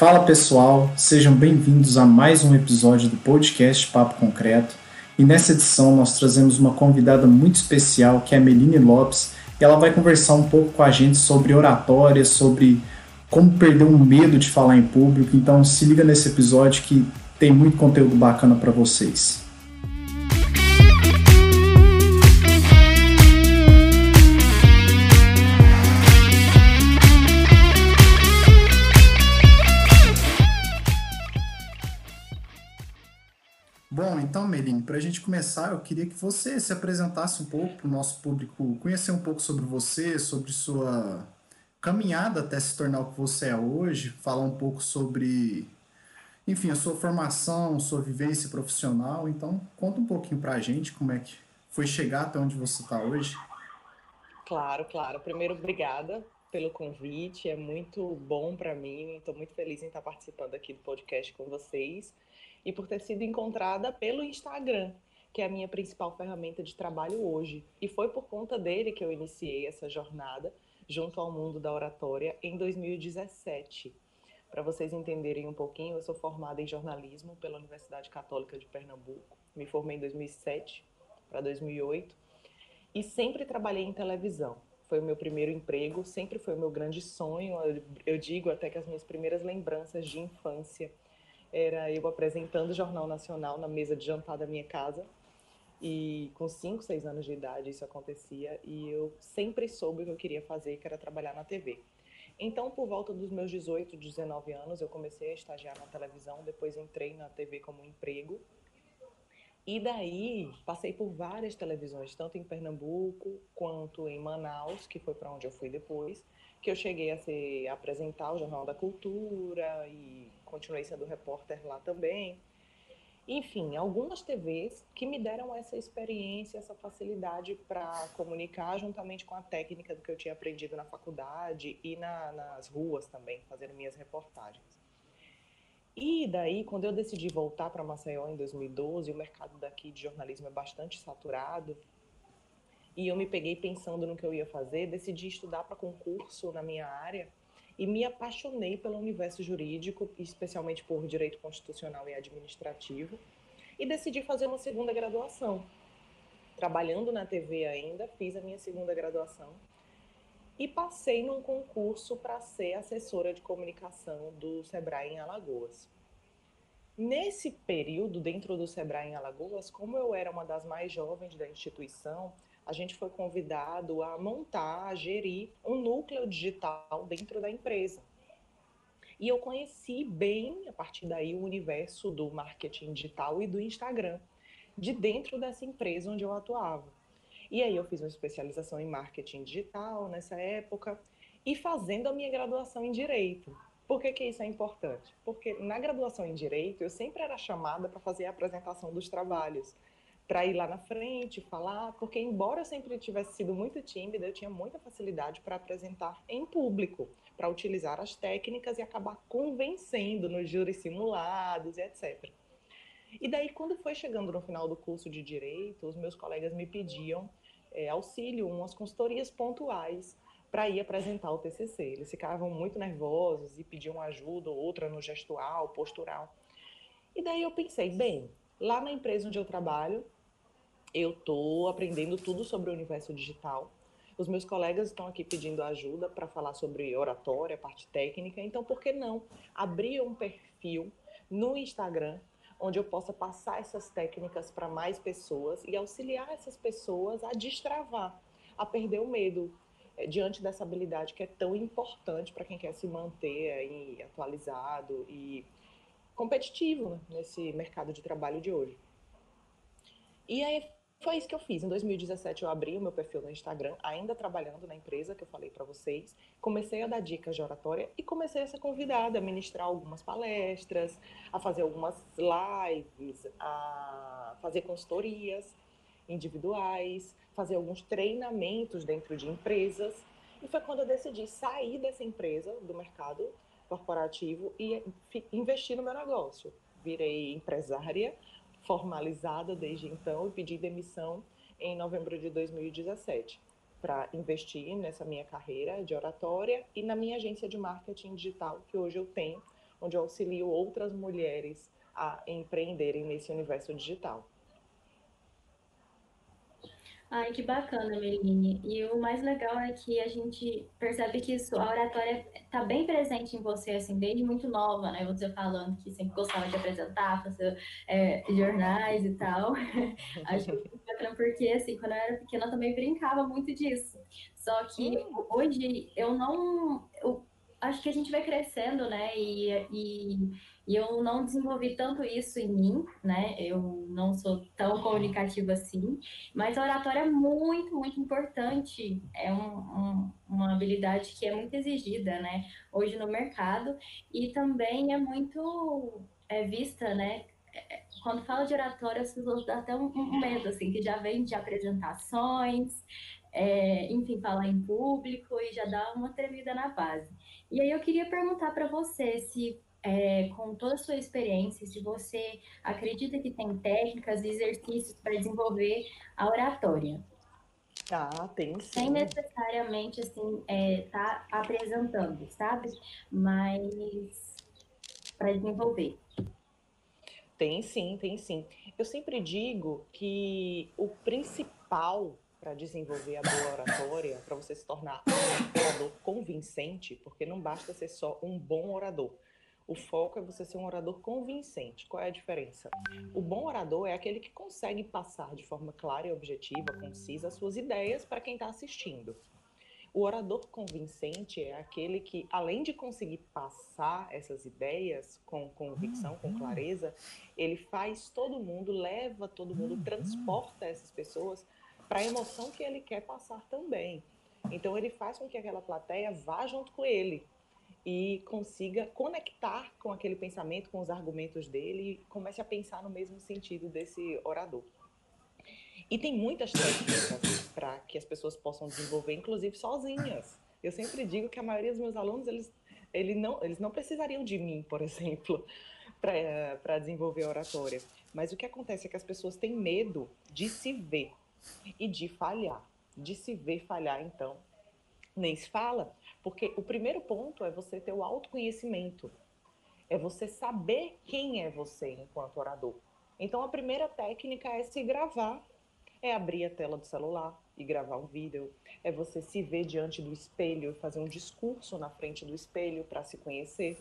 Fala pessoal, sejam bem-vindos a mais um episódio do podcast Papo Concreto. E nessa edição nós trazemos uma convidada muito especial, que é a Meline Lopes, e ela vai conversar um pouco com a gente sobre oratória, sobre como perder o medo de falar em público. Então se liga nesse episódio que tem muito conteúdo bacana para vocês. Então, Meline, para a gente começar, eu queria que você se apresentasse um pouco para o nosso público, conhecer um pouco sobre você, sobre sua caminhada até se tornar o que você é hoje, falar um pouco sobre, enfim, a sua formação, sua vivência profissional. Então, conta um pouquinho para a gente como é que foi chegar até onde você está hoje. Claro, claro. Primeiro, obrigada pelo convite. É muito bom para mim. Estou muito feliz em estar participando aqui do podcast com vocês e por ter sido encontrada pelo Instagram, que é a minha principal ferramenta de trabalho hoje. E foi por conta dele que eu iniciei essa jornada junto ao mundo da oratória em 2017. Para vocês entenderem um pouquinho, eu sou formada em jornalismo pela Universidade Católica de Pernambuco. Me formei em 2007 para 2008 e sempre trabalhei em televisão. Foi o meu primeiro emprego, sempre foi o meu grande sonho. Eu digo até que as minhas primeiras lembranças de infância era eu apresentando o Jornal Nacional na mesa de jantar da minha casa. E com 5, 6 anos de idade isso acontecia e eu sempre soube o que eu queria fazer, que era trabalhar na TV. Então, por volta dos meus 18, 19 anos, eu comecei a estagiar na televisão, depois entrei na TV como emprego. E daí, passei por várias televisões, tanto em Pernambuco quanto em Manaus, que foi para onde eu fui depois, que eu cheguei a, ser, a apresentar o Jornal da Cultura e continuei sendo repórter lá também. Enfim, algumas TVs que me deram essa experiência, essa facilidade para comunicar juntamente com a técnica do que eu tinha aprendido na faculdade e na, nas ruas também, fazendo minhas reportagens. E daí, quando eu decidi voltar para Maceió em 2012, o mercado daqui de jornalismo é bastante saturado, e eu me peguei pensando no que eu ia fazer, decidi estudar para concurso na minha área e me apaixonei pelo universo jurídico, especialmente por direito constitucional e administrativo, e decidi fazer uma segunda graduação. Trabalhando na TV ainda, fiz a minha segunda graduação e passei num concurso para ser assessora de comunicação do Sebrae em Alagoas. Nesse período, dentro do Sebrae em Alagoas, como eu era uma das mais jovens da instituição, a gente foi convidado a montar, a gerir um núcleo digital dentro da empresa. E eu conheci bem, a partir daí, o universo do marketing digital e do Instagram, de dentro dessa empresa onde eu atuava. E aí eu fiz uma especialização em marketing digital nessa época e fazendo a minha graduação em direito. Por que, que isso é importante? Porque na graduação em direito eu sempre era chamada para fazer a apresentação dos trabalhos para ir lá na frente, falar, porque embora eu sempre tivesse sido muito tímida, eu tinha muita facilidade para apresentar em público, para utilizar as técnicas e acabar convencendo nos júris simulados e etc. E daí, quando foi chegando no final do curso de Direito, os meus colegas me pediam é, auxílio, umas consultorias pontuais para ir apresentar o TCC. Eles ficavam muito nervosos e pediam ajuda, outra no gestual, postural. E daí eu pensei, bem, lá na empresa onde eu trabalho, eu estou aprendendo tudo sobre o universo digital. Os meus colegas estão aqui pedindo ajuda para falar sobre oratória, parte técnica. Então, por que não abrir um perfil no Instagram onde eu possa passar essas técnicas para mais pessoas e auxiliar essas pessoas a destravar, a perder o medo eh, diante dessa habilidade que é tão importante para quem quer se manter aí atualizado e competitivo né, nesse mercado de trabalho de hoje. E aí foi isso que eu fiz. Em 2017 eu abri o meu perfil no Instagram, ainda trabalhando na empresa que eu falei para vocês. Comecei a dar dicas de oratória e comecei a ser convidada a ministrar algumas palestras, a fazer algumas lives, a fazer consultorias individuais, fazer alguns treinamentos dentro de empresas. E foi quando eu decidi sair dessa empresa, do mercado corporativo e investir no meu negócio. Virei empresária formalizada desde então e pedi demissão em novembro de 2017 para investir nessa minha carreira de oratória e na minha agência de marketing digital que hoje eu tenho onde eu auxilio outras mulheres a empreenderem nesse universo digital. Ai, que bacana, Meline. E o mais legal é que a gente percebe que isso, a oratória está bem presente em você, assim, desde muito nova, né? Você falando que sempre gostava de apresentar, fazer é, jornais e tal. Acho que bacana porque, assim, quando eu era pequena eu também brincava muito disso. Só que hum. hoje eu não... Eu, acho que a gente vai crescendo, né? E, e e eu não desenvolvi tanto isso em mim, né? Eu não sou tão comunicativa assim, mas a oratória é muito, muito importante. É um, um, uma habilidade que é muito exigida, né? Hoje no mercado e também é muito é, vista, né? É, quando fala de oratória, as pessoas dão até um, um medo, assim, que já vem de apresentações, é, enfim, falar em público e já dá uma tremida na base. E aí eu queria perguntar para você se é, com toda a sua experiência, se você acredita que tem técnicas e exercícios para desenvolver a oratória. Ah, tem sim. Sem necessariamente, assim, é, tá apresentando, sabe? Mas para desenvolver. Tem sim, tem sim. Eu sempre digo que o principal para desenvolver a boa oratória, para você se tornar um orador convincente, porque não basta ser só um bom orador o foco é você ser um orador convincente. Qual é a diferença? O bom orador é aquele que consegue passar de forma clara e objetiva, concisa, as suas ideias para quem está assistindo. O orador convincente é aquele que, além de conseguir passar essas ideias com convicção, com clareza, ele faz todo mundo, leva todo mundo, transporta essas pessoas para a emoção que ele quer passar também. Então, ele faz com que aquela plateia vá junto com ele, e consiga conectar com aquele pensamento, com os argumentos dele e comece a pensar no mesmo sentido desse orador. E tem muitas técnicas para que as pessoas possam desenvolver, inclusive sozinhas. Eu sempre digo que a maioria dos meus alunos, eles, ele não, eles não precisariam de mim, por exemplo, para desenvolver oratória. Mas o que acontece é que as pessoas têm medo de se ver e de falhar. De se ver falhar, então, nem se fala. Porque o primeiro ponto é você ter o autoconhecimento. É você saber quem é você enquanto orador. Então a primeira técnica é se gravar. É abrir a tela do celular e gravar um vídeo. É você se ver diante do espelho e fazer um discurso na frente do espelho para se conhecer.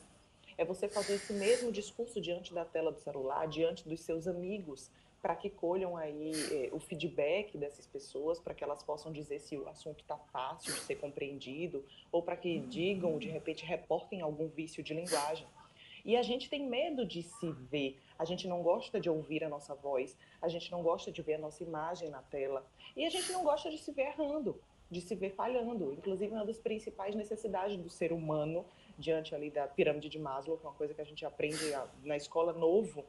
É você fazer esse mesmo discurso diante da tela do celular, diante dos seus amigos, para que colham aí eh, o feedback dessas pessoas, para que elas possam dizer se o assunto está fácil de ser compreendido, ou para que digam, de repente, reportem algum vício de linguagem. E a gente tem medo de se ver, a gente não gosta de ouvir a nossa voz, a gente não gosta de ver a nossa imagem na tela, e a gente não gosta de se ver errando, de se ver falhando. Inclusive, uma das principais necessidades do ser humano, diante ali da pirâmide de Maslow, que é uma coisa que a gente aprende na escola novo,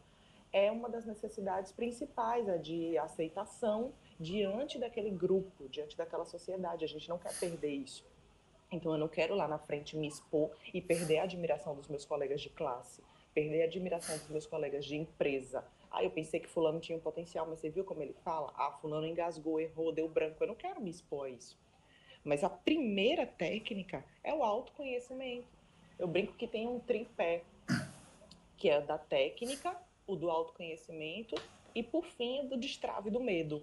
é uma das necessidades principais, a de aceitação diante daquele grupo, diante daquela sociedade. A gente não quer perder isso. Então eu não quero lá na frente me expor e perder a admiração dos meus colegas de classe, perder a admiração dos meus colegas de empresa. Ah, eu pensei que fulano tinha um potencial, mas você viu como ele fala? Ah, fulano engasgou, errou, deu branco. Eu não quero me expor a isso. Mas a primeira técnica é o autoconhecimento. Eu brinco que tem um tripé, que é da técnica, o do autoconhecimento e, por fim, o do destrave do medo,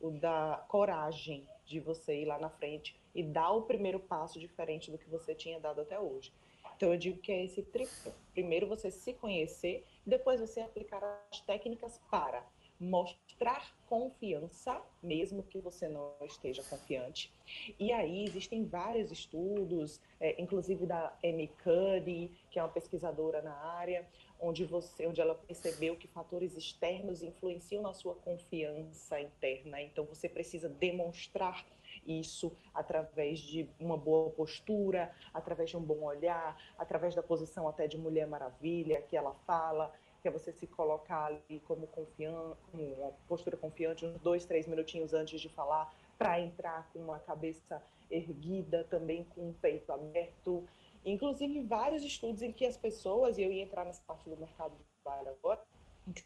o da coragem de você ir lá na frente e dar o primeiro passo diferente do que você tinha dado até hoje. Então, eu digo que é esse tripé. Primeiro, você se conhecer, depois você aplicar as técnicas para mostrar confiança, mesmo que você não esteja confiante. E aí existem vários estudos, é, inclusive da Amy Cuddy, que é uma pesquisadora na área, onde você, onde ela percebeu que fatores externos influenciam na sua confiança interna. Então você precisa demonstrar isso através de uma boa postura, através de um bom olhar, através da posição até de Mulher Maravilha que ela fala, que é você se colocar ali como confiante, uma postura confiante, uns dois, três minutinhos antes de falar, para entrar com uma cabeça erguida, também com o peito aberto. Inclusive, vários estudos em que as pessoas, e eu ia entrar nessa parte do mercado de trabalho agora,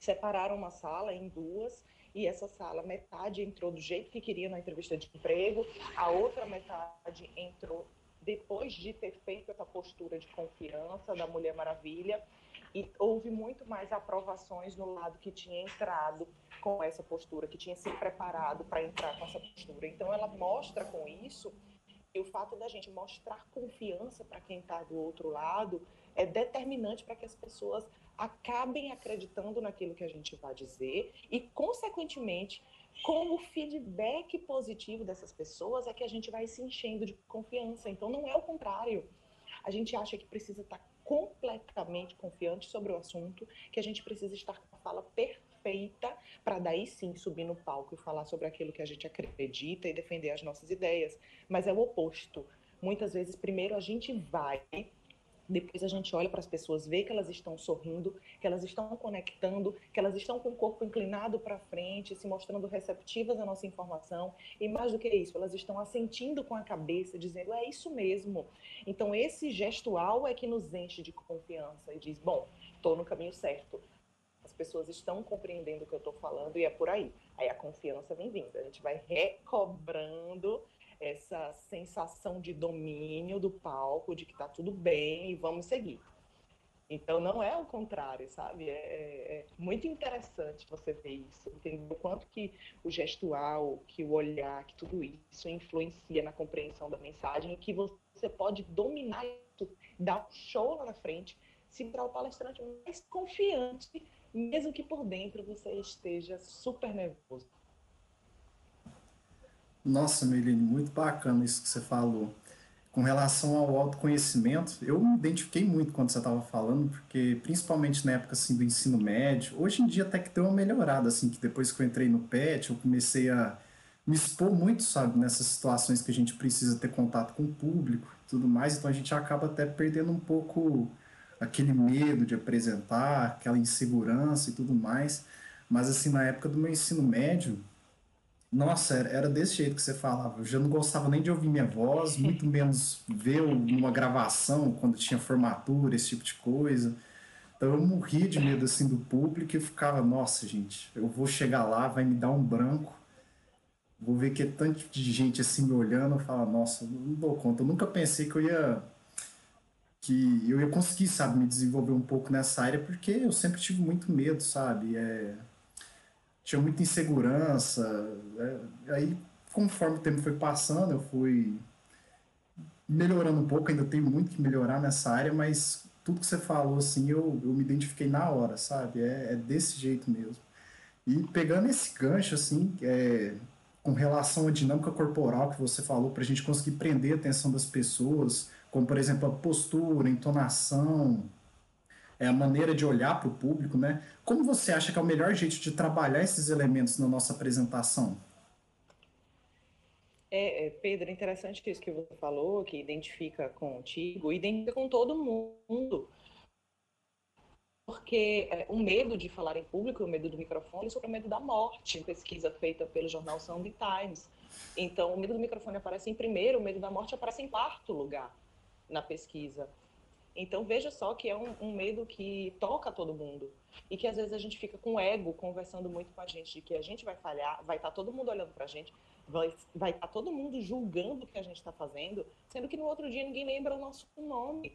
separaram uma sala em duas, e essa sala, metade entrou do jeito que queria na entrevista de emprego, a outra metade entrou depois de ter feito essa postura de confiança da Mulher Maravilha, e houve muito mais aprovações no lado que tinha entrado com essa postura, que tinha se preparado para entrar com essa postura. Então, ela mostra com isso e o fato da gente mostrar confiança para quem está do outro lado é determinante para que as pessoas acabem acreditando naquilo que a gente vai dizer e, consequentemente, com o feedback positivo dessas pessoas é que a gente vai se enchendo de confiança. Então, não é o contrário. A gente acha que precisa estar completamente confiante sobre o assunto, que a gente precisa estar com a fala perfeita para daí sim subir no palco e falar sobre aquilo que a gente acredita e defender as nossas ideias. Mas é o oposto. Muitas vezes, primeiro a gente vai depois a gente olha para as pessoas, vê que elas estão sorrindo, que elas estão conectando, que elas estão com o corpo inclinado para frente, se mostrando receptivas à nossa informação. E mais do que isso, elas estão assentindo com a cabeça, dizendo: é isso mesmo. Então, esse gestual é que nos enche de confiança e diz: bom, estou no caminho certo. As pessoas estão compreendendo o que eu estou falando e é por aí. Aí a confiança vem vindo. A gente vai recobrando essa sensação de domínio do palco, de que está tudo bem e vamos seguir. Então não é o contrário, sabe? É, é, é, muito interessante você ver isso, entender o quanto que o gestual, que o olhar, que tudo isso influencia na compreensão da mensagem e que você pode dominar isso, dar um show lá na frente, se para o palestrante mais confiante, mesmo que por dentro você esteja super nervoso. Nossa, Meline, muito bacana isso que você falou. Com relação ao autoconhecimento, eu me identifiquei muito quando você estava falando, porque principalmente na época assim, do ensino médio, hoje em dia até que deu uma melhorada, assim, que depois que eu entrei no PET, eu comecei a me expor muito, sabe, nessas situações que a gente precisa ter contato com o público e tudo mais, então a gente acaba até perdendo um pouco aquele medo de apresentar, aquela insegurança e tudo mais. Mas assim, na época do meu ensino médio, nossa, era, era desse jeito que você falava. Eu já não gostava nem de ouvir minha voz, muito menos ver uma gravação quando tinha formatura, esse tipo de coisa. Então eu morria de medo assim do público e ficava, nossa, gente, eu vou chegar lá, vai me dar um branco. Vou ver que é tanto de gente assim me olhando, eu falo, nossa, não dou conta. Eu nunca pensei que eu ia que eu ia conseguir, sabe, me desenvolver um pouco nessa área, porque eu sempre tive muito medo, sabe? É, tinha muita insegurança. Né? Aí, conforme o tempo foi passando, eu fui melhorando um pouco, ainda tenho muito que melhorar nessa área, mas tudo que você falou, assim, eu, eu me identifiquei na hora, sabe? É, é desse jeito mesmo. E pegando esse gancho, assim, é, com relação à dinâmica corporal que você falou, para a gente conseguir prender a atenção das pessoas, como, por exemplo, a postura, entonação, é a maneira de olhar para o público, né? Como você acha que é o melhor jeito de trabalhar esses elementos na nossa apresentação? É, é, Pedro, é interessante isso que você falou, que identifica contigo, identifica com todo mundo. Porque é, o medo de falar em público, o medo do microfone, sobre o medo da morte, pesquisa feita pelo jornal Sunday Times. Então, o medo do microfone aparece em primeiro, o medo da morte aparece em quarto lugar na pesquisa. Então veja só que é um, um, medo que toca todo mundo e que às vezes a gente fica com ego conversando muito com a gente de que a gente vai falhar, vai estar tá todo mundo olhando para a gente, vai estar tá todo mundo julgando o que a gente está fazendo, sendo que no outro dia ninguém lembra o nosso nome,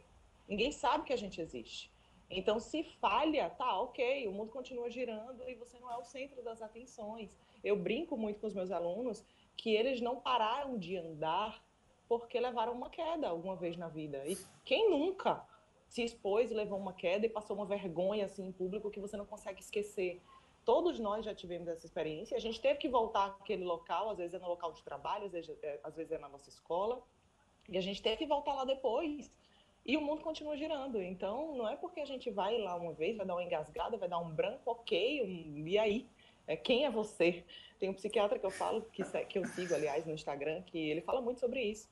ninguém sabe que a gente existe. Então se falha, tá ok, o mundo continua girando e você não é o centro das atenções. Eu brinco muito com os meus alunos que eles não pararam de andar porque levaram uma queda alguma vez na vida. E quem nunca se expôs levou uma queda e passou uma vergonha assim em público que você não consegue esquecer? Todos nós já tivemos essa experiência. A gente teve que voltar àquele local, às vezes é no local de trabalho, às vezes é, às vezes é na nossa escola, e a gente teve que voltar lá depois. E o mundo continua girando. Então, não é porque a gente vai lá uma vez, vai dar uma engasgada, vai dar um branco, ok, e aí? É, quem é você? Tem um psiquiatra que eu falo, que, que eu sigo, aliás, no Instagram, que ele fala muito sobre isso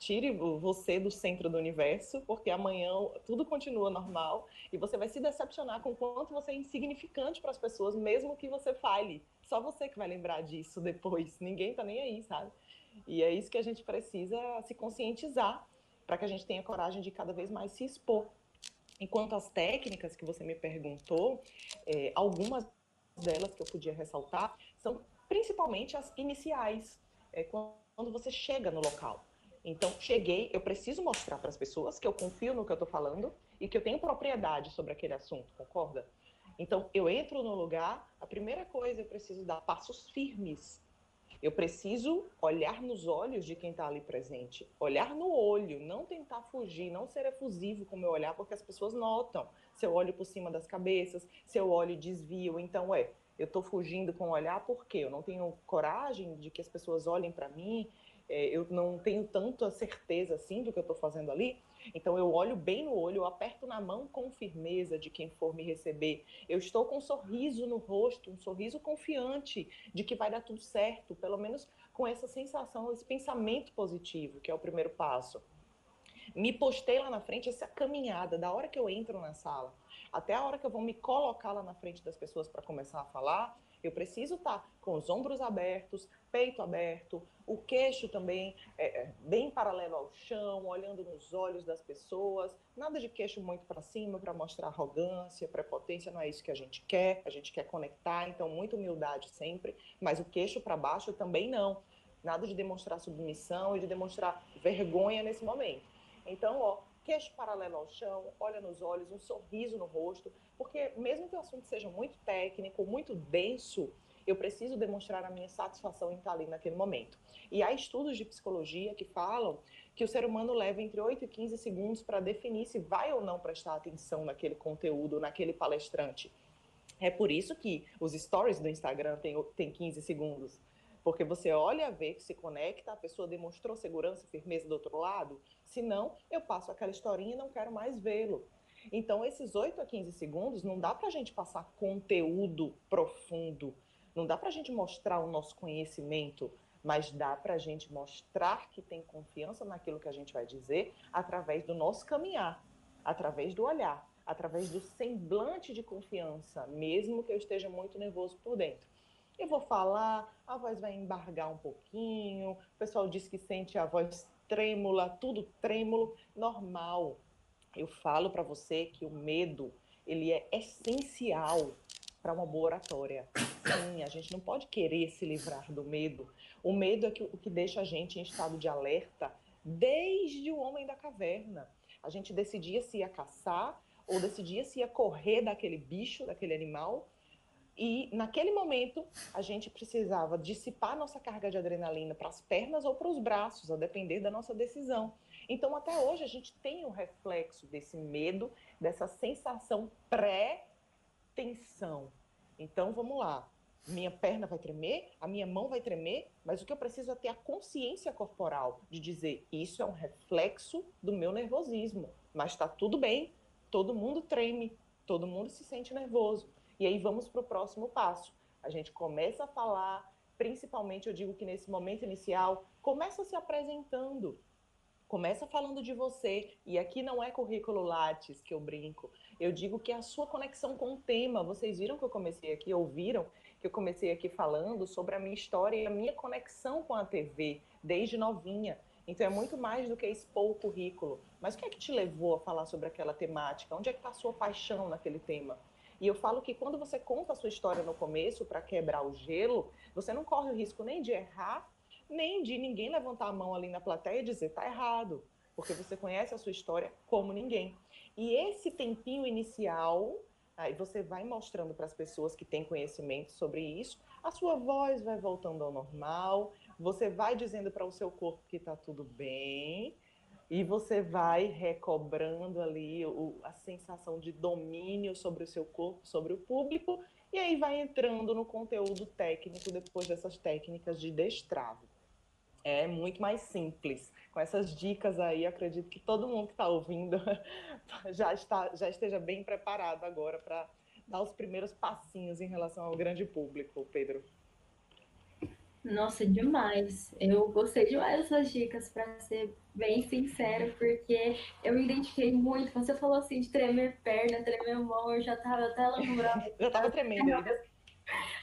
tire você do centro do universo, porque amanhã tudo continua normal e você vai se decepcionar com o quanto você é insignificante para as pessoas, mesmo que você fale. Só você que vai lembrar disso depois. Ninguém tá nem aí, sabe? E é isso que a gente precisa se conscientizar para que a gente tenha coragem de cada vez mais se expor. Enquanto as técnicas que você me perguntou, é, algumas delas que eu podia ressaltar são principalmente as iniciais, é, quando você chega no local. Então, cheguei, eu preciso mostrar para as pessoas que eu confio no que eu estou falando e que eu tenho propriedade sobre aquele assunto, concorda? Então, eu entro no lugar, a primeira coisa eu preciso dar passos firmes. Eu preciso olhar nos olhos de quem está ali presente, olhar no olho, não tentar fugir, não ser efusivo com o meu olhar, porque as pessoas notam. Se eu olho por cima das cabeças, se eu olho e desvio, então é, eu estou fugindo com o olhar porque eu não tenho coragem de que as pessoas olhem para mim, é, eu não tenho tanta certeza assim do que eu estou fazendo ali. Então eu olho bem no olho, eu aperto na mão com firmeza de quem for me receber. Eu estou com um sorriso no rosto, um sorriso confiante de que vai dar tudo certo, pelo menos com essa sensação, esse pensamento positivo, que é o primeiro passo. Me postei lá na frente, essa caminhada, da hora que eu entro na sala até a hora que eu vou me colocar lá na frente das pessoas para começar a falar, eu preciso estar tá com os ombros abertos, peito aberto, o queixo também é, é, bem paralelo ao chão, olhando nos olhos das pessoas. Nada de queixo muito para cima para mostrar arrogância, prepotência, não é isso que a gente quer. A gente quer conectar, então muita humildade sempre, mas o queixo para baixo também não. Nada de demonstrar submissão e de demonstrar vergonha nesse momento. Então, ó, queixo paralelo ao chão, olha nos olhos, um sorriso no rosto, porque mesmo que o assunto seja muito técnico, muito denso, eu preciso demonstrar a minha satisfação em estar ali naquele momento. E há estudos de psicologia que falam que o ser humano leva entre 8 e 15 segundos para definir se vai ou não prestar atenção naquele conteúdo, naquele palestrante. É por isso que os stories do Instagram têm, têm 15 segundos. Porque você olha, vê se conecta, a pessoa demonstrou segurança e firmeza do outro lado. Se não, eu passo aquela historinha e não quero mais vê-lo. Então, esses 8 a 15 segundos não dá para a gente passar conteúdo profundo, não dá para a gente mostrar o nosso conhecimento, mas dá para a gente mostrar que tem confiança naquilo que a gente vai dizer através do nosso caminhar, através do olhar, através do semblante de confiança, mesmo que eu esteja muito nervoso por dentro. Eu vou falar, a voz vai embargar um pouquinho, o pessoal diz que sente a voz trêmula, tudo trêmulo, normal. Eu falo para você que o medo, ele é essencial para uma boa oratória. Sim, a gente não pode querer se livrar do medo. O medo é que, o que deixa a gente em estado de alerta desde o homem da caverna. A gente decidia se ia caçar ou decidia se ia correr daquele bicho, daquele animal, e naquele momento, a gente precisava dissipar nossa carga de adrenalina para as pernas ou para os braços, a depender da nossa decisão. Então, até hoje, a gente tem o reflexo desse medo, dessa sensação pré-tensão. Então, vamos lá. Minha perna vai tremer, a minha mão vai tremer, mas o que eu preciso é ter a consciência corporal de dizer: isso é um reflexo do meu nervosismo, mas está tudo bem, todo mundo treme, todo mundo se sente nervoso. E aí vamos para o próximo passo. A gente começa a falar, principalmente eu digo que nesse momento inicial, começa se apresentando. Começa falando de você, e aqui não é currículo Lattes que eu brinco. Eu digo que é a sua conexão com o tema. Vocês viram que eu comecei aqui, ouviram que eu comecei aqui falando sobre a minha história e a minha conexão com a TV desde novinha. Então é muito mais do que expor o currículo. Mas o que é que te levou a falar sobre aquela temática? Onde é que está a sua paixão naquele tema? E eu falo que quando você conta a sua história no começo para quebrar o gelo, você não corre o risco nem de errar, nem de ninguém levantar a mão ali na plateia e dizer tá errado, porque você conhece a sua história como ninguém. E esse tempinho inicial, aí você vai mostrando para as pessoas que têm conhecimento sobre isso, a sua voz vai voltando ao normal, você vai dizendo para o seu corpo que está tudo bem, e você vai recobrando ali o, a sensação de domínio sobre o seu corpo, sobre o público, e aí vai entrando no conteúdo técnico depois dessas técnicas de destrave. É muito mais simples. Com essas dicas aí, acredito que todo mundo que está ouvindo já, está, já esteja bem preparado agora para dar os primeiros passinhos em relação ao grande público, Pedro. Nossa, demais. Eu gostei demais dessas dicas, para ser bem sincero, porque eu me identifiquei muito. Quando você falou assim de tremer perna, tremer mão, eu já tava até lembrando. eu tava tremendo ainda.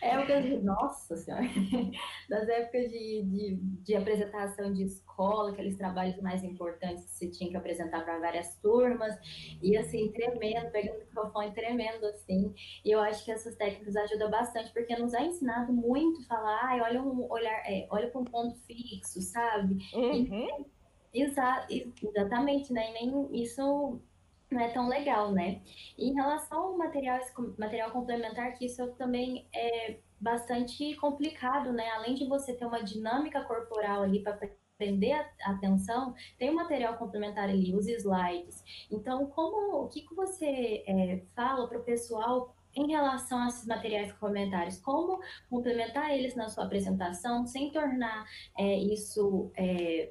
Épocas de, nossa senhora, das épocas de, de, de, apresentação de escola, aqueles trabalhos mais importantes que você tinha que apresentar para várias turmas, e assim, tremendo, pegando o microfone tremendo, assim. E eu acho que essas técnicas ajudam bastante, porque nos é ensinado muito falar, ai, olha um olhar, é, olha para um ponto fixo, sabe? Uhum. E, Exa exatamente, né? E nem isso não é tão legal, né? E em relação ao material, material complementar, que isso também é bastante complicado, né? Além de você ter uma dinâmica corporal ali para prender a atenção, tem um material complementar ali, os slides. Então, como o que, que você é, fala para o pessoal em relação a esses materiais complementares? Como complementar eles na sua apresentação sem tornar é, isso é,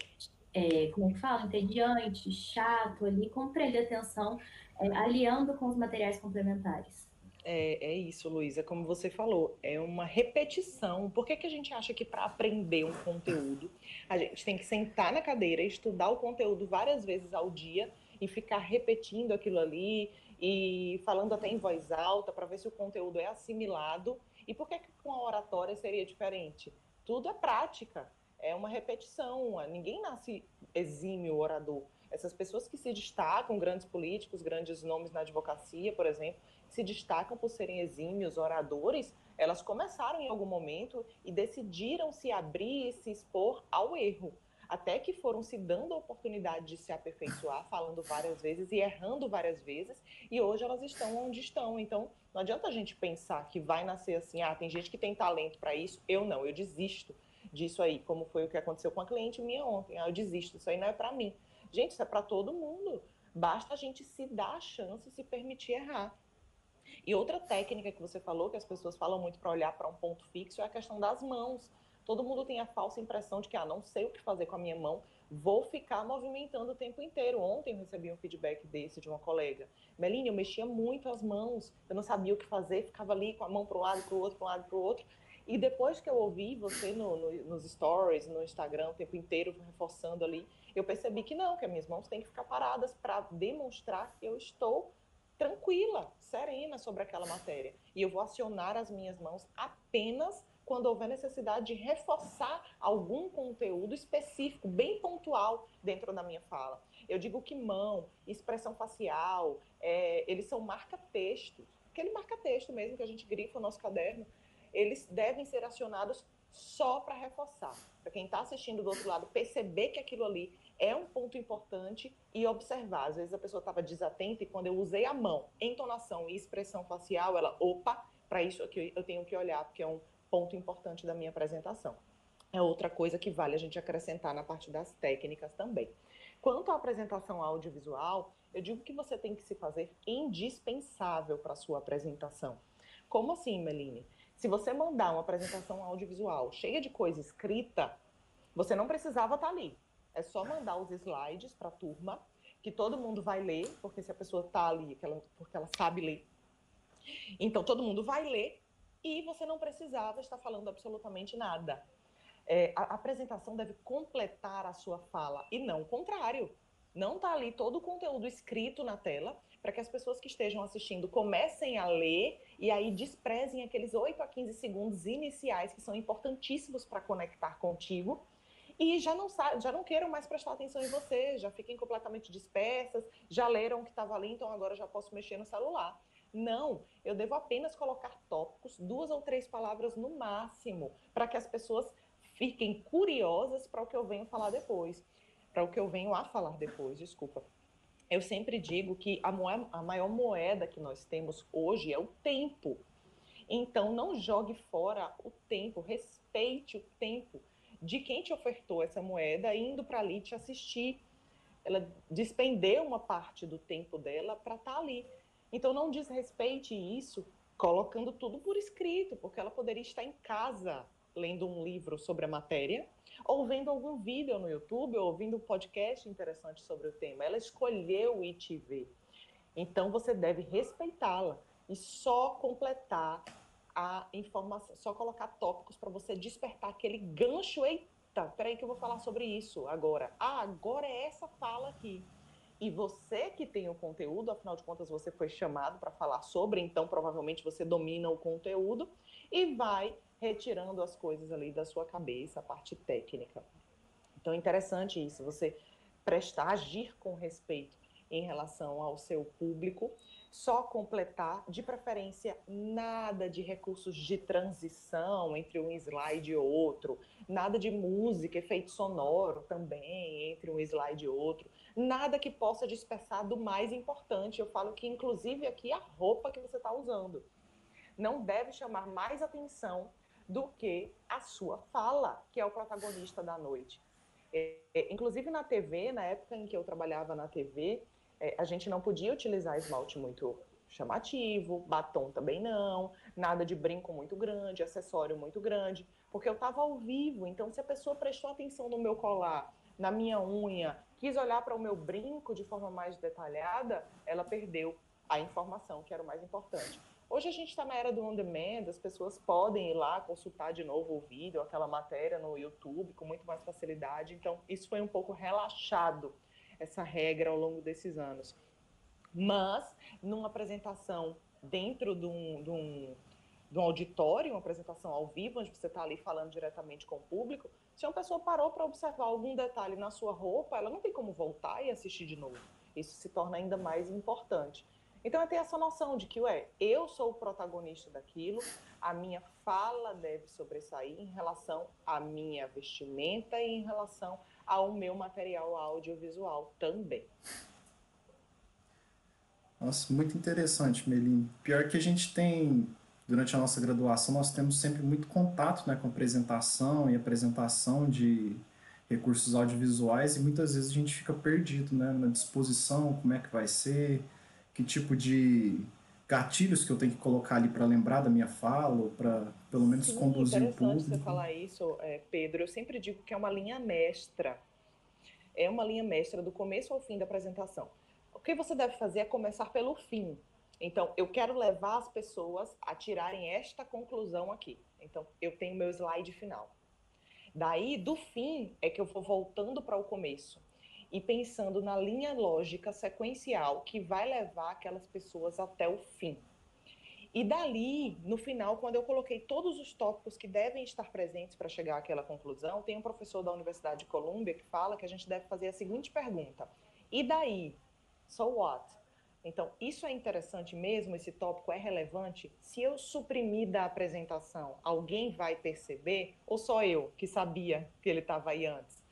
é, como é que fala, entediante, chato ali, como prender atenção, é, aliando com os materiais complementares. É, é isso, Luísa, como você falou, é uma repetição. Por que, que a gente acha que para aprender um conteúdo, a gente tem que sentar na cadeira, estudar o conteúdo várias vezes ao dia e ficar repetindo aquilo ali e falando até em voz alta para ver se o conteúdo é assimilado? E por que, que com a oratória seria diferente? Tudo é prática é uma repetição. Ninguém nasce exímio orador. Essas pessoas que se destacam, grandes políticos, grandes nomes na advocacia, por exemplo, se destacam por serem exímios oradores, elas começaram em algum momento e decidiram se abrir e se expor ao erro. Até que foram se dando a oportunidade de se aperfeiçoar, falando várias vezes e errando várias vezes, e hoje elas estão onde estão. Então, não adianta a gente pensar que vai nascer assim, ah, tem gente que tem talento para isso, eu não, eu desisto disso aí, como foi o que aconteceu com a cliente minha ontem. Ah, eu desisto, isso aí não é para mim. Gente, isso é para todo mundo. Basta a gente se dar a chance, se permitir errar. E outra técnica que você falou, que as pessoas falam muito para olhar para um ponto fixo, é a questão das mãos. Todo mundo tem a falsa impressão de que, ah, não sei o que fazer com a minha mão, vou ficar movimentando o tempo inteiro. Ontem eu recebi um feedback desse de uma colega. Meline, eu mexia muito as mãos, eu não sabia o que fazer, ficava ali com a mão para um lado, para o outro, para um lado, para o outro. E depois que eu ouvi você no, no, nos stories, no Instagram, o tempo inteiro reforçando ali, eu percebi que não, que as minhas mãos têm que ficar paradas para demonstrar que eu estou tranquila, serena sobre aquela matéria. E eu vou acionar as minhas mãos apenas quando houver necessidade de reforçar algum conteúdo específico, bem pontual dentro da minha fala. Eu digo que mão, expressão facial, é, eles são marca-textos. Aquele marca-texto mesmo que a gente grifa no nosso caderno eles devem ser acionados só para reforçar. Para quem está assistindo do outro lado, perceber que aquilo ali é um ponto importante e observar. Às vezes a pessoa estava desatenta e quando eu usei a mão, entonação e expressão facial, ela, opa, para isso aqui eu tenho que olhar, porque é um ponto importante da minha apresentação. É outra coisa que vale a gente acrescentar na parte das técnicas também. Quanto à apresentação audiovisual, eu digo que você tem que se fazer indispensável para a sua apresentação. Como assim, Meline? Se você mandar uma apresentação audiovisual cheia de coisa escrita, você não precisava estar tá ali. É só mandar os slides para a turma, que todo mundo vai ler, porque se a pessoa está ali, porque ela sabe ler. Então, todo mundo vai ler e você não precisava estar falando absolutamente nada. É, a apresentação deve completar a sua fala e não o contrário. Não está ali todo o conteúdo escrito na tela para que as pessoas que estejam assistindo comecem a ler e aí desprezem aqueles 8 a 15 segundos iniciais que são importantíssimos para conectar contigo e já não já não queiram mais prestar atenção em você, já fiquem completamente dispersas, já leram o que estava ali, então agora já posso mexer no celular. Não, eu devo apenas colocar tópicos, duas ou três palavras no máximo, para que as pessoas fiquem curiosas para o que eu venho falar depois, para o que eu venho a falar depois, desculpa eu sempre digo que a, moeda, a maior moeda que nós temos hoje é o tempo. Então, não jogue fora o tempo, respeite o tempo de quem te ofertou essa moeda indo para ali te assistir. Ela despendeu uma parte do tempo dela para estar tá ali. Então, não desrespeite isso colocando tudo por escrito, porque ela poderia estar em casa lendo um livro sobre a matéria ou vendo algum vídeo no YouTube, ou ouvindo um podcast interessante sobre o tema. Ela escolheu ir te ver. Então você deve respeitá-la e só completar a informação, só colocar tópicos para você despertar aquele gancho. Eita, peraí que eu vou falar sobre isso agora. Ah, agora é essa fala aqui. E você que tem o conteúdo, afinal de contas você foi chamado para falar sobre, então provavelmente você domina o conteúdo e vai retirando as coisas ali da sua cabeça, a parte técnica. Então é interessante isso, você prestar, agir com respeito. em relação ao seu público. Só completar, de preferência, nada de recursos de transição entre um slide e outro, nada de música, efeito sonoro também entre um slide e outro, nada que possa dispersar do mais importante. Eu falo que, inclusive, aqui a roupa que você está usando não deve chamar mais atenção do que a sua fala, que é o protagonista da noite. É, é, inclusive na TV, na época em que eu trabalhava na TV, é, a gente não podia utilizar esmalte muito chamativo, batom também não, nada de brinco muito grande, acessório muito grande, porque eu estava ao vivo. Então, se a pessoa prestou atenção no meu colar, na minha unha, quis olhar para o meu brinco de forma mais detalhada, ela perdeu a informação, que era o mais importante. Hoje a gente está na era do on demand, as pessoas podem ir lá consultar de novo o vídeo, aquela matéria no YouTube com muito mais facilidade. Então, isso foi um pouco relaxado, essa regra ao longo desses anos. Mas, numa apresentação dentro de um, de um, de um auditório, uma apresentação ao vivo, onde você está ali falando diretamente com o público, se uma pessoa parou para observar algum detalhe na sua roupa, ela não tem como voltar e assistir de novo. Isso se torna ainda mais importante. Então é ter essa noção de que, ué, eu sou o protagonista daquilo, a minha fala deve sobressair em relação à minha vestimenta e em relação ao meu material audiovisual também. Nossa, muito interessante, Melim. Pior que a gente tem, durante a nossa graduação, nós temos sempre muito contato né, com apresentação e apresentação de recursos audiovisuais e muitas vezes a gente fica perdido né, na disposição, como é que vai ser, que tipo de gatilhos que eu tenho que colocar ali para lembrar da minha fala, ou para pelo menos Sim, conduzir o público. você falar isso, é, Pedro. Eu sempre digo que é uma linha mestra. É uma linha mestra do começo ao fim da apresentação. O que você deve fazer é começar pelo fim. Então, eu quero levar as pessoas a tirarem esta conclusão aqui. Então, eu tenho meu slide final. Daí, do fim, é que eu vou voltando para o começo e pensando na linha lógica sequencial que vai levar aquelas pessoas até o fim. E dali, no final, quando eu coloquei todos os tópicos que devem estar presentes para chegar àquela conclusão, tem um professor da Universidade de Colômbia que fala que a gente deve fazer a seguinte pergunta: e daí? So what? Então, isso é interessante mesmo? Esse tópico é relevante? Se eu suprimir da apresentação, alguém vai perceber? Ou só eu que sabia que ele estava aí antes?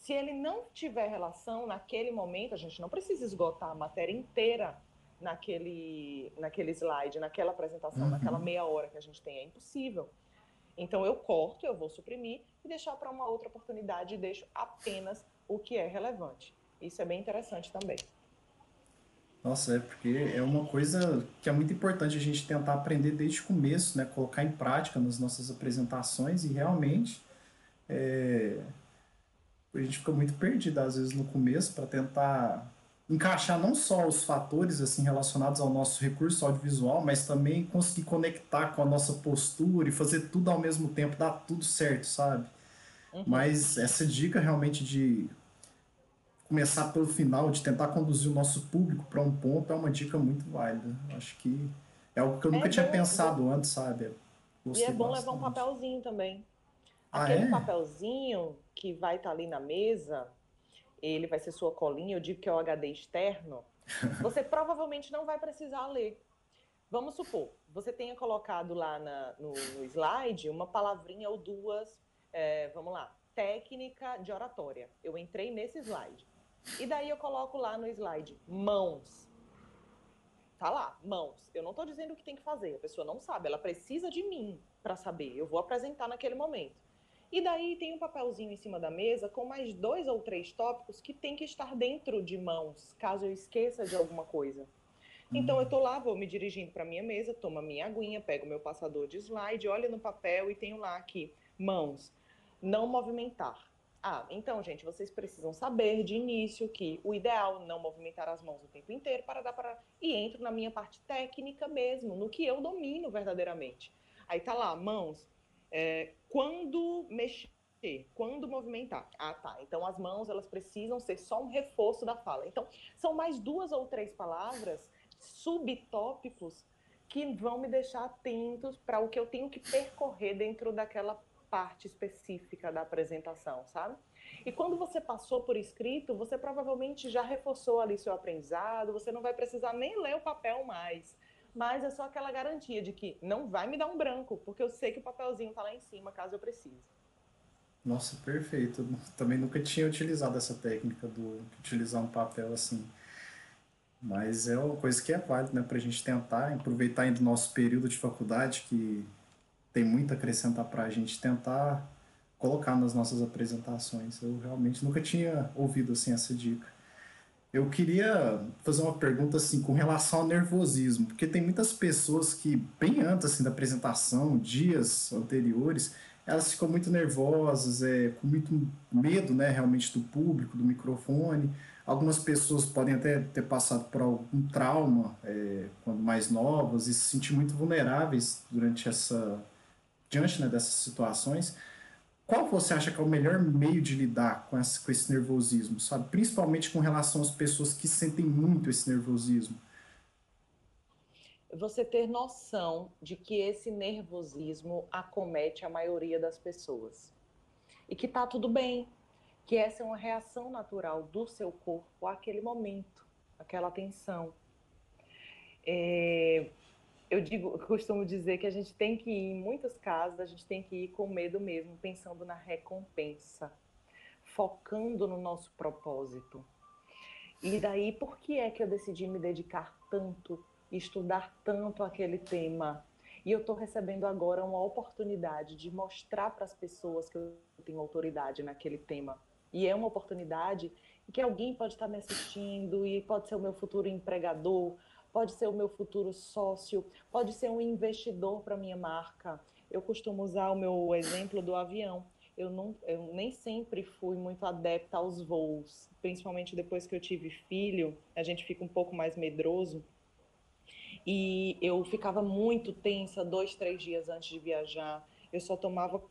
Se ele não tiver relação naquele momento, a gente não precisa esgotar a matéria inteira naquele, naquele slide, naquela apresentação, uhum. naquela meia hora que a gente tem. É impossível. Então eu corto, eu vou suprimir e deixar para uma outra oportunidade e deixo apenas o que é relevante. Isso é bem interessante também. Nossa, é porque é uma coisa que é muito importante a gente tentar aprender desde o começo, né? Colocar em prática nas nossas apresentações e realmente é, a gente fica muito perdido às vezes no começo para tentar encaixar não só os fatores assim relacionados ao nosso recurso audiovisual, mas também conseguir conectar com a nossa postura e fazer tudo ao mesmo tempo, dar tudo certo, sabe? Uhum. Mas essa dica realmente de começar pelo final, de tentar conduzir o nosso público para um ponto, é uma dica muito válida. Acho que é algo que eu nunca é tinha bom, pensado bom. antes, sabe? Gostei e é bom bastante. levar um papelzinho também. Ah, Aquele é? papelzinho que vai estar tá ali na mesa, ele vai ser sua colinha, eu digo que é o HD externo, você provavelmente não vai precisar ler. Vamos supor, você tenha colocado lá na, no, no, slide uma palavrinha ou duas, é, vamos lá, técnica de oratória. Eu entrei nesse slide. E daí eu coloco lá no slide mãos. Tá lá, mãos. Eu não estou dizendo o que tem que fazer, a pessoa não sabe, ela precisa de mim para saber. Eu vou apresentar naquele momento. E daí tem um papelzinho em cima da mesa com mais dois ou três tópicos que tem que estar dentro de mãos, caso eu esqueça de alguma coisa. Então eu tô lá, vou me dirigindo para minha mesa, tomo a minha aguinha, pego meu passador de slide, olho no papel e tenho lá aqui mãos, não movimentar. Ah, então, gente, vocês precisam saber de início que o ideal é não movimentar as mãos o tempo inteiro para dar para e entro na minha parte técnica mesmo, no que eu domino verdadeiramente. Aí tá lá, mãos, é, quando mexer, quando movimentar. Ah, tá. Então as mãos elas precisam ser só um reforço da fala. Então são mais duas ou três palavras, subtópicos que vão me deixar atentos para o que eu tenho que percorrer dentro daquela parte específica da apresentação, sabe? E quando você passou por escrito, você provavelmente já reforçou ali seu aprendizado, você não vai precisar nem ler o papel mais. Mas é só aquela garantia de que não vai me dar um branco, porque eu sei que o papelzinho está lá em cima, caso eu precise. Nossa, perfeito. Também nunca tinha utilizado essa técnica do utilizar um papel assim. Mas é uma coisa que é válida, né, para a gente tentar aproveitar ainda o nosso período de faculdade, que tem muito a acrescentar para a gente tentar colocar nas nossas apresentações. Eu realmente nunca tinha ouvido assim essa dica. Eu queria fazer uma pergunta assim com relação ao nervosismo, porque tem muitas pessoas que bem antes assim da apresentação, dias anteriores, elas ficam muito nervosas, é, com muito medo, né, realmente do público, do microfone. Algumas pessoas podem até ter passado por algum trauma é, quando mais novas e se sentir muito vulneráveis durante essa diante né, dessas situações. Qual você acha que é o melhor meio de lidar com esse, com esse nervosismo, sabe? Principalmente com relação às pessoas que sentem muito esse nervosismo. Você ter noção de que esse nervosismo acomete a maioria das pessoas. E que tá tudo bem, que essa é uma reação natural do seu corpo àquele momento, aquela tensão. É, eu digo, costumo dizer que a gente tem que ir, em muitos casos, a gente tem que ir com medo mesmo, pensando na recompensa, focando no nosso propósito. E daí, por que é que eu decidi me dedicar tanto, estudar tanto aquele tema? E eu estou recebendo agora uma oportunidade de mostrar para as pessoas que eu tenho autoridade naquele tema. E é uma oportunidade que alguém pode estar me assistindo e pode ser o meu futuro empregador, pode ser o meu futuro sócio, pode ser um investidor para minha marca. Eu costumo usar o meu exemplo do avião. Eu, não, eu nem sempre fui muito adepta aos voos, principalmente depois que eu tive filho, a gente fica um pouco mais medroso. E eu ficava muito tensa dois, três dias antes de viajar. Eu só tomava,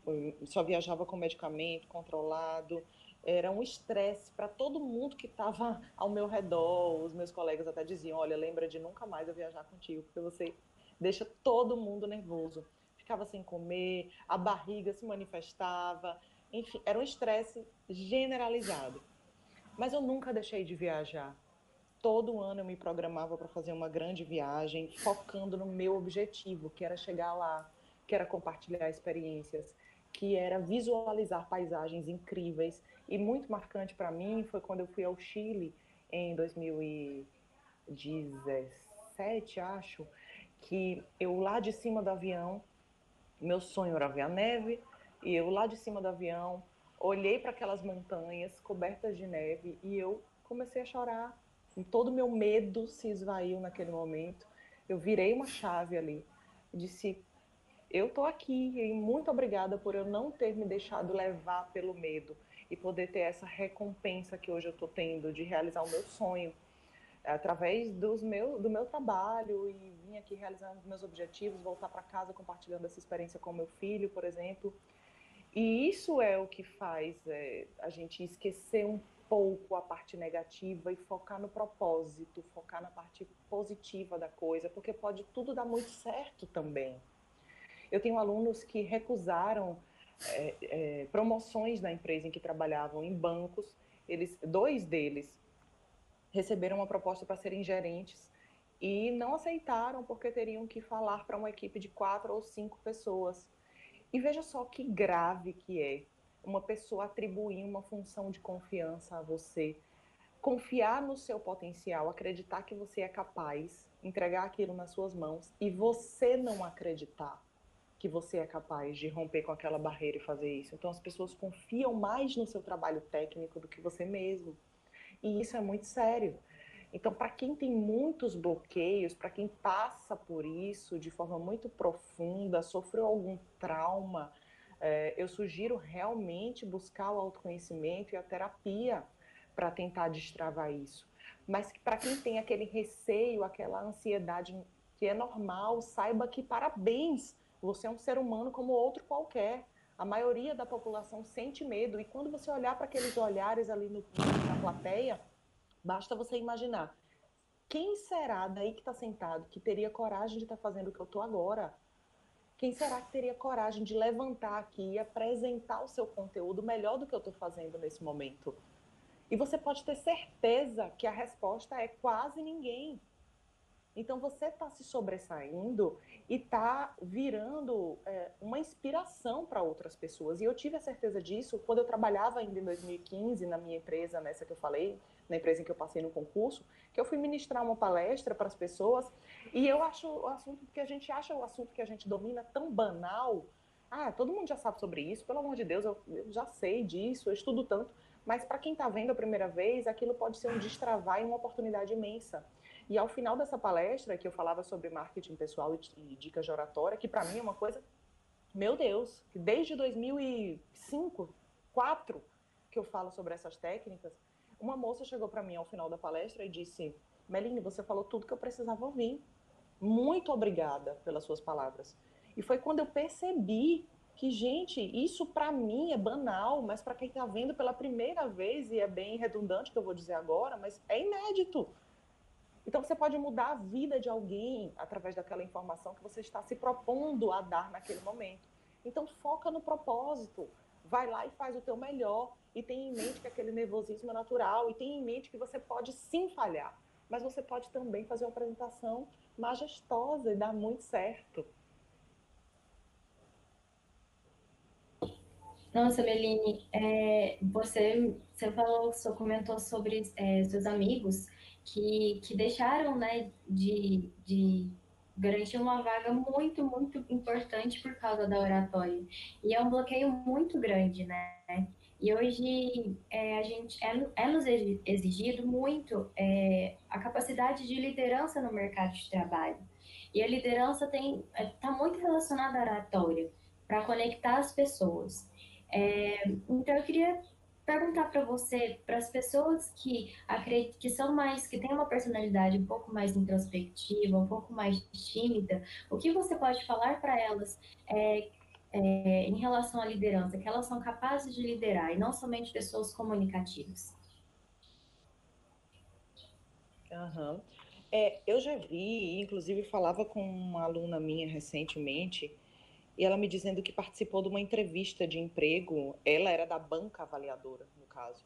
só viajava com medicamento controlado era um estresse para todo mundo que estava ao meu redor. Os meus colegas até diziam: Olha, lembra de nunca mais eu viajar contigo, porque você deixa todo mundo nervoso. Ficava sem comer, a barriga se manifestava, enfim, era um estresse generalizado. Mas eu nunca deixei de viajar. Todo ano eu me programava para fazer uma grande viagem, focando no meu objetivo, que era chegar lá, que era compartilhar experiências, que era visualizar paisagens incríveis e muito marcante para mim foi quando eu fui ao Chile em 2017, acho, que eu lá de cima do avião, meu sonho era ver a neve, e eu lá de cima do avião olhei para aquelas montanhas cobertas de neve e eu comecei a chorar. E todo o meu medo se esvaiu naquele momento. Eu virei uma chave ali. Disse: Eu tô aqui e muito obrigada por eu não ter me deixado levar pelo medo e poder ter essa recompensa que hoje eu estou tendo de realizar o meu sonho através dos meu, do meu trabalho e vim aqui realizando meus objetivos, voltar para casa compartilhando essa experiência com meu filho, por exemplo. E isso é o que faz é, a gente esquecer um pouco a parte negativa e focar no propósito, focar na parte positiva da coisa, porque pode tudo dar muito certo também. Eu tenho alunos que recusaram é, é, promoções da empresa em que trabalhavam em bancos. Eles, dois deles receberam uma proposta para serem gerentes e não aceitaram porque teriam que falar para uma equipe de quatro ou cinco pessoas. E veja só que grave que é uma pessoa atribuir uma função de confiança a você, confiar no seu potencial, acreditar que você é capaz, entregar aquilo nas suas mãos e você não acreditar que você é capaz de romper com aquela barreira e fazer isso. Então as pessoas confiam mais no seu trabalho técnico do que você mesmo. E isso é muito sério. Então, para quem tem muitos bloqueios, para quem passa por isso de forma muito profunda, sofreu algum trauma, é, eu sugiro realmente buscar o autoconhecimento e a terapia para tentar destravar isso. Mas para quem tem aquele receio, aquela ansiedade que é normal, saiba que parabéns, você é um ser humano como outro qualquer. A maioria da população sente medo. E quando você olhar para aqueles olhares ali no, na plateia, basta você imaginar. Quem será daí que está sentado que teria coragem de estar tá fazendo o que eu estou agora? Quem será que teria coragem de levantar aqui e apresentar o seu conteúdo melhor do que eu estou fazendo nesse momento? E você pode ter certeza que a resposta é quase ninguém. Então você está se sobressaindo e está virando é, uma inspiração para outras pessoas. E eu tive a certeza disso quando eu trabalhava ainda em 2015 na minha empresa, nessa que eu falei, na empresa em que eu passei no concurso, que eu fui ministrar uma palestra para as pessoas e eu acho o assunto que a gente acha o assunto que a gente domina tão banal. Ah, todo mundo já sabe sobre isso, pelo amor de Deus, eu, eu já sei disso, eu estudo tanto. Mas para quem está vendo a primeira vez, aquilo pode ser um destravar e uma oportunidade imensa. E ao final dessa palestra, que eu falava sobre marketing pessoal e, dicas de oratória, que para mim é uma coisa, meu Deus, desde 2005, 2004, que eu falo sobre essas técnicas, uma moça chegou para mim ao final da palestra e disse: Meline, você falou tudo que eu precisava ouvir. Muito obrigada pelas suas palavras. E foi quando eu percebi que, gente, isso para mim é banal, mas para quem está vendo pela primeira vez, e é bem redundante o que eu vou dizer agora, mas é inédito. Então você pode mudar a vida de alguém através daquela informação que você está se propondo a dar naquele momento. Então foca no propósito, vai lá e faz o teu melhor e tem em mente que aquele nervosismo é natural e tem em mente que você pode sim falhar, mas você pode também fazer uma apresentação majestosa e dar muito certo. Nossa, Meline, é, você, você falou, você comentou sobre é, seus amigos que, que deixaram né, de, de garantir uma vaga muito, muito importante por causa da oratória. E é um bloqueio muito grande, né? E hoje é, a gente é, é nos exigido muito é, a capacidade de liderança no mercado de trabalho. E a liderança está é, muito relacionada à oratória, para conectar as pessoas. É, então eu queria perguntar para você, para as pessoas que acreditam que são mais, que têm uma personalidade um pouco mais introspectiva, um pouco mais tímida, o que você pode falar para elas é, é, em relação à liderança, que elas são capazes de liderar e não somente pessoas comunicativas? Uhum. É, eu já vi, inclusive falava com uma aluna minha recentemente, e ela me dizendo que participou de uma entrevista de emprego. Ela era da banca avaliadora, no caso.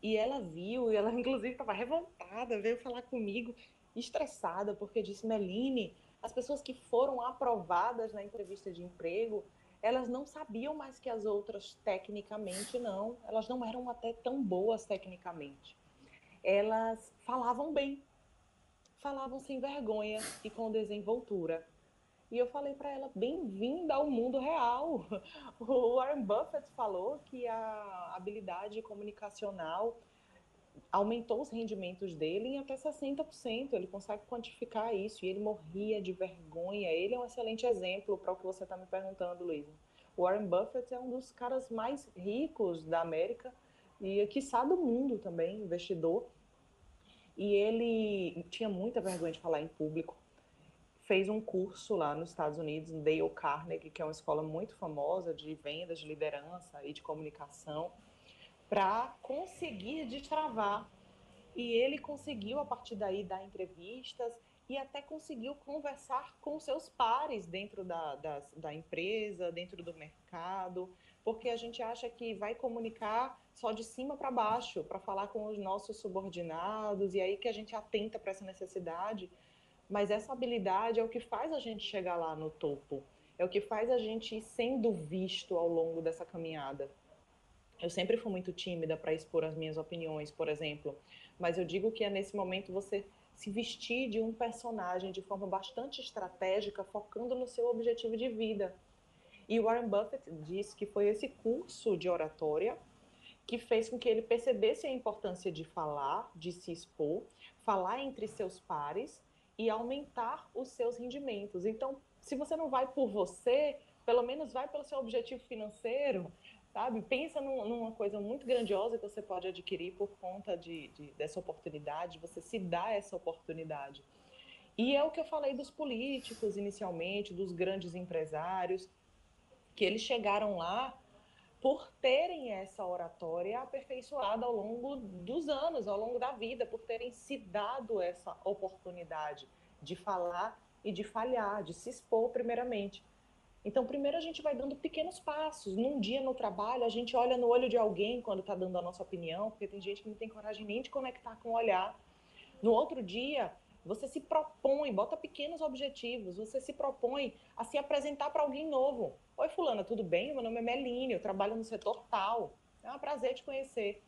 E ela viu, e ela inclusive estava revoltada, veio falar comigo, estressada, porque disse: Meline, as pessoas que foram aprovadas na entrevista de emprego, elas não sabiam mais que as outras tecnicamente, não. Elas não eram até tão boas tecnicamente. Elas falavam bem, falavam sem vergonha e com desenvoltura. E eu falei para ela, bem-vinda ao mundo real. O Warren Buffett falou que a habilidade comunicacional aumentou os rendimentos dele em até 60%. Ele consegue quantificar isso e ele morria de vergonha. Ele é um excelente exemplo para o que você está me perguntando, Luísa. O Warren Buffett é um dos caras mais ricos da América e, quiçá, do mundo também, investidor. E ele tinha muita vergonha de falar em público fez um curso lá nos Estados Unidos, no Dale Carnegie, que é uma escola muito famosa de vendas, de liderança e de comunicação, para conseguir destravar. E ele conseguiu, a partir daí, dar entrevistas e até conseguiu conversar com seus pares dentro da, da, da empresa, dentro do mercado, porque a gente acha que vai comunicar só de cima para baixo, para falar com os nossos subordinados, e aí que a gente atenta para essa necessidade mas essa habilidade é o que faz a gente chegar lá no topo, é o que faz a gente ir sendo visto ao longo dessa caminhada. Eu sempre fui muito tímida para expor as minhas opiniões, por exemplo, mas eu digo que é nesse momento você se vestir de um personagem de forma bastante estratégica, focando no seu objetivo de vida. E Warren Buffett disse que foi esse curso de oratória que fez com que ele percebesse a importância de falar, de se expor, falar entre seus pares e aumentar os seus rendimentos. Então, se você não vai por você, pelo menos vai pelo seu objetivo financeiro, sabe? Pensa num, numa coisa muito grandiosa que você pode adquirir por conta de, de, dessa oportunidade, você se dá essa oportunidade. E é o que eu falei dos políticos inicialmente, dos grandes empresários, que eles chegaram lá por terem essa oratória aperfeiçoada ao longo dos anos, ao longo da vida, por terem se dado essa oportunidade de falar e de falhar, de se expor primeiramente. Então, primeiro a gente vai dando pequenos passos. Num dia no trabalho, a gente olha no olho de alguém quando está dando a nossa opinião, porque tem gente que não tem coragem nem de conectar com o olhar. No outro dia, você se propõe, bota pequenos objetivos, você se propõe a se apresentar para alguém novo. Oi, Fulana, tudo bem? Meu nome é Meline, eu trabalho no setor tal. É um prazer te conhecer.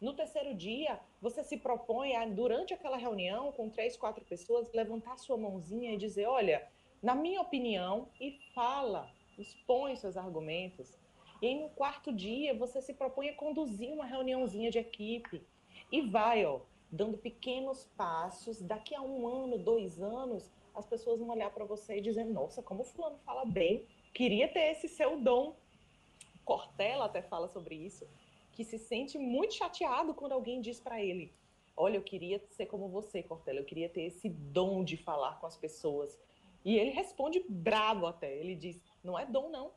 No terceiro dia, você se propõe a, durante aquela reunião com três, quatro pessoas, levantar sua mãozinha e dizer: olha, na minha opinião, e fala, expõe seus argumentos. E aí, no quarto dia, você se propõe a conduzir uma reuniãozinha de equipe. E vai, ó, dando pequenos passos. Daqui a um ano, dois anos, as pessoas vão olhar para você e dizer: Nossa, como o fulano fala bem, queria ter esse seu dom. Cortella até fala sobre isso, que se sente muito chateado quando alguém diz para ele: Olha, eu queria ser como você, Cortella, eu queria ter esse dom de falar com as pessoas. E ele responde bravo até. Ele diz: Não é dom, não.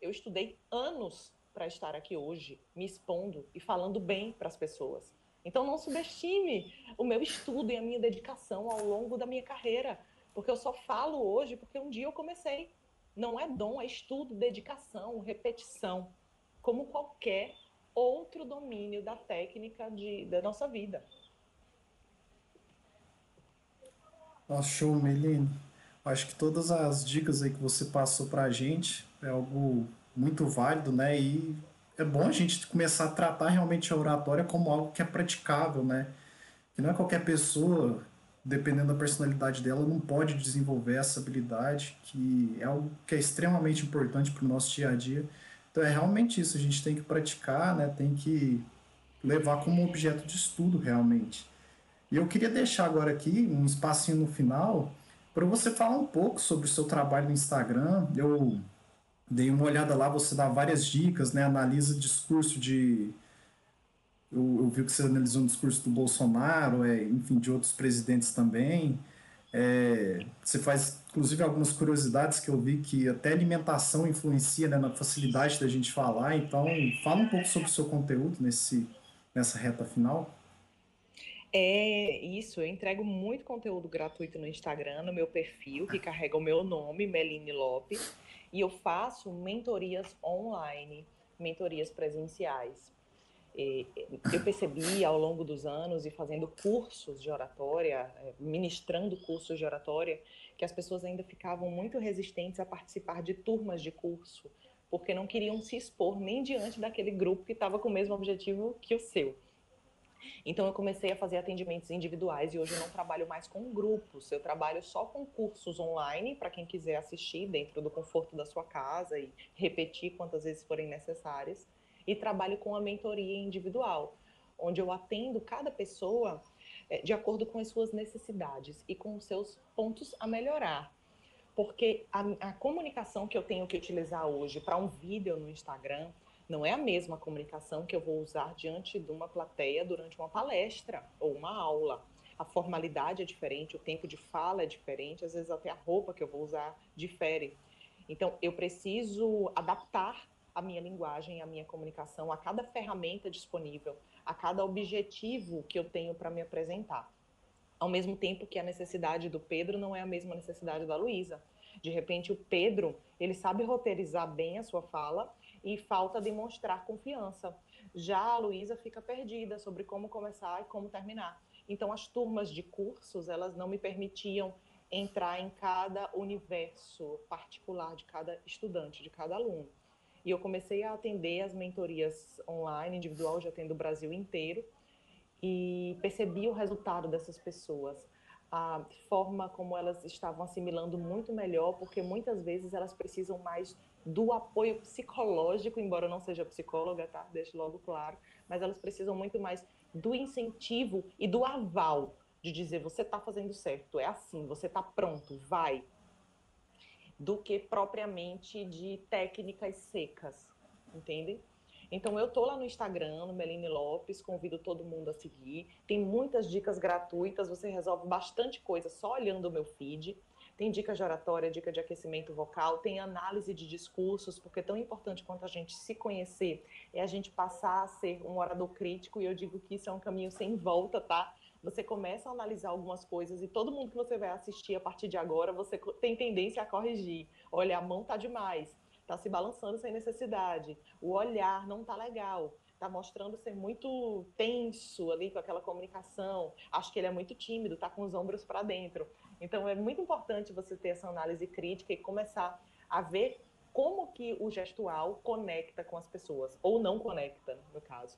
Eu estudei anos para estar aqui hoje, me expondo e falando bem para as pessoas. Então não subestime o meu estudo e a minha dedicação ao longo da minha carreira, porque eu só falo hoje porque um dia eu comecei. Não é dom, é estudo, dedicação, repetição, como qualquer outro domínio da técnica de, da nossa vida. Nossa, show, Melina. Acho que todas as dicas aí que você passou para a gente é algo muito válido, né? E é bom a gente começar a tratar realmente a oratória como algo que é praticável, né? Que não é qualquer pessoa, dependendo da personalidade dela, não pode desenvolver essa habilidade, que é algo que é extremamente importante para o nosso dia a dia. Então é realmente isso, a gente tem que praticar, né? Tem que levar como objeto de estudo realmente. E eu queria deixar agora aqui um espacinho no final para você falar um pouco sobre o seu trabalho no Instagram. Eu Dei uma olhada lá, você dá várias dicas, né? Analisa discurso de. Eu, eu vi que você analisou o discurso do Bolsonaro, é, enfim, de outros presidentes também. É, você faz, inclusive, algumas curiosidades que eu vi que até alimentação influencia né, na facilidade da gente falar. Então, fala um pouco sobre o seu conteúdo nesse, nessa reta final. É isso, eu entrego muito conteúdo gratuito no Instagram, no meu perfil, que carrega o meu nome, Meline Lopes. E eu faço mentorias online, mentorias presenciais. E eu percebi ao longo dos anos e fazendo cursos de oratória, é, ministrando cursos de oratória, que as pessoas ainda ficavam muito resistentes a participar de turmas de curso, porque não queriam se expor nem diante daquele grupo que estava com o mesmo objetivo que o seu. Então eu comecei a fazer atendimentos individuais e hoje eu não trabalho mais com grupos, eu trabalho só com cursos online para quem quiser assistir dentro do conforto da sua casa e repetir quantas vezes forem necessárias. E trabalho com a mentoria individual, onde eu atendo cada pessoa eh, de acordo com as suas necessidades e com os seus pontos a melhorar. Porque a, a comunicação que eu tenho que utilizar hoje para um vídeo no Instagram não é a mesma comunicação que eu vou usar diante de uma plateia durante uma palestra ou uma aula. A formalidade é diferente, o tempo de fala é diferente, às vezes até a roupa que eu vou usar difere. Então, eu preciso adaptar a minha linguagem, a minha comunicação a cada ferramenta disponível, a cada objetivo que eu tenho para me apresentar. Ao mesmo tempo que a necessidade do Pedro não é a mesma necessidade da Luísa. De repente, o Pedro, ele sabe roteirizar bem a sua fala, e falta demonstrar confiança. Já a Luísa fica perdida sobre como começar e como terminar. Então, as turmas de cursos, elas não me permitiam entrar em cada universo particular de cada estudante, de cada aluno. E eu comecei a atender as mentorias online, individual, já atendo o Brasil inteiro, e percebi o resultado dessas pessoas, a forma como elas estavam assimilando muito melhor, porque muitas vezes elas precisam mais do apoio psicológico, embora eu não seja psicóloga, tá? Deixo logo claro, mas elas precisam muito mais do incentivo e do aval de dizer você está fazendo certo, é assim, você está pronto, vai, do que propriamente de técnicas secas, entende? Então eu tô lá no Instagram, no Meline Lopes, convido todo mundo a seguir. Tem muitas dicas gratuitas, você resolve bastante coisa só olhando o meu feed. Tem dica de oratória, dica de aquecimento vocal, tem análise de discursos, porque tão importante quanto a gente se conhecer é a gente passar a ser um orador crítico, e eu digo que isso é um caminho sem volta, tá? Você começa a analisar algumas coisas e todo mundo que você vai assistir a partir de agora, você tem tendência a corrigir. olha, a mão tá demais, tá se balançando sem necessidade, o olhar não tá legal, tá mostrando ser muito tenso ali com aquela comunicação, acho que ele é muito tímido, tá com os ombros para dentro. Então é muito importante você ter essa análise crítica e começar a ver como que o gestual conecta com as pessoas, ou não conecta, no caso.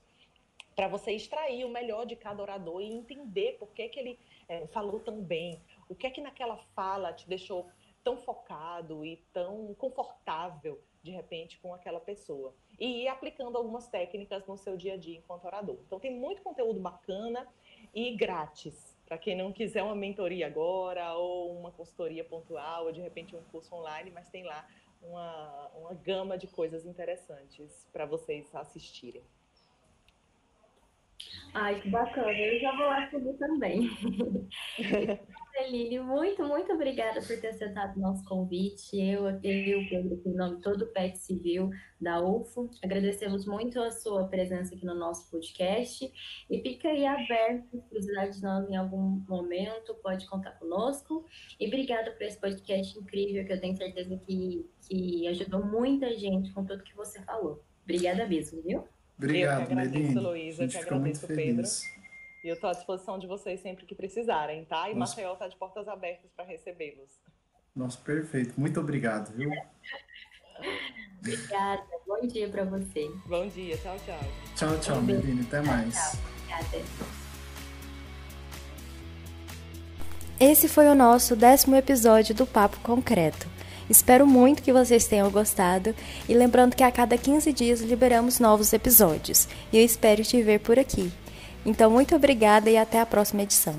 Para você extrair o melhor de cada orador e entender por que, que ele é, falou tão bem, o que é que naquela fala te deixou tão focado e tão confortável, de repente, com aquela pessoa. E ir aplicando algumas técnicas no seu dia a dia enquanto orador. Então, tem muito conteúdo bacana e grátis. Para quem não quiser uma mentoria agora, ou uma consultoria pontual, ou de repente um curso online, mas tem lá uma, uma gama de coisas interessantes para vocês assistirem. Ai, que bacana. Eu já vou subir também. Celine, muito, muito obrigada por ter aceitado o nosso convite. Eu, e o Pedro, em nome todo o PET Civil da UFO, agradecemos muito a sua presença aqui no nosso podcast e fica aí aberto, se precisar de nós em algum momento, pode contar conosco. E obrigada por esse podcast incrível, que eu tenho certeza que, que ajudou muita gente com tudo que você falou. Obrigada mesmo, viu? Obrigado, eu que agradeço, Luísa, eu que agradeço, Pedro. E eu estou à disposição de vocês sempre que precisarem, tá? E Nossa. Maceió está de portas abertas para recebê-los. Nossa, perfeito. Muito obrigado, viu? Obrigada. Bom dia para você. Bom dia. Tchau, tchau. Tchau, tchau, Meline. Até mais. Tchau. Obrigada. Esse foi o nosso décimo episódio do Papo Concreto. Espero muito que vocês tenham gostado e lembrando que a cada 15 dias liberamos novos episódios e eu espero te ver por aqui. Então, muito obrigada e até a próxima edição.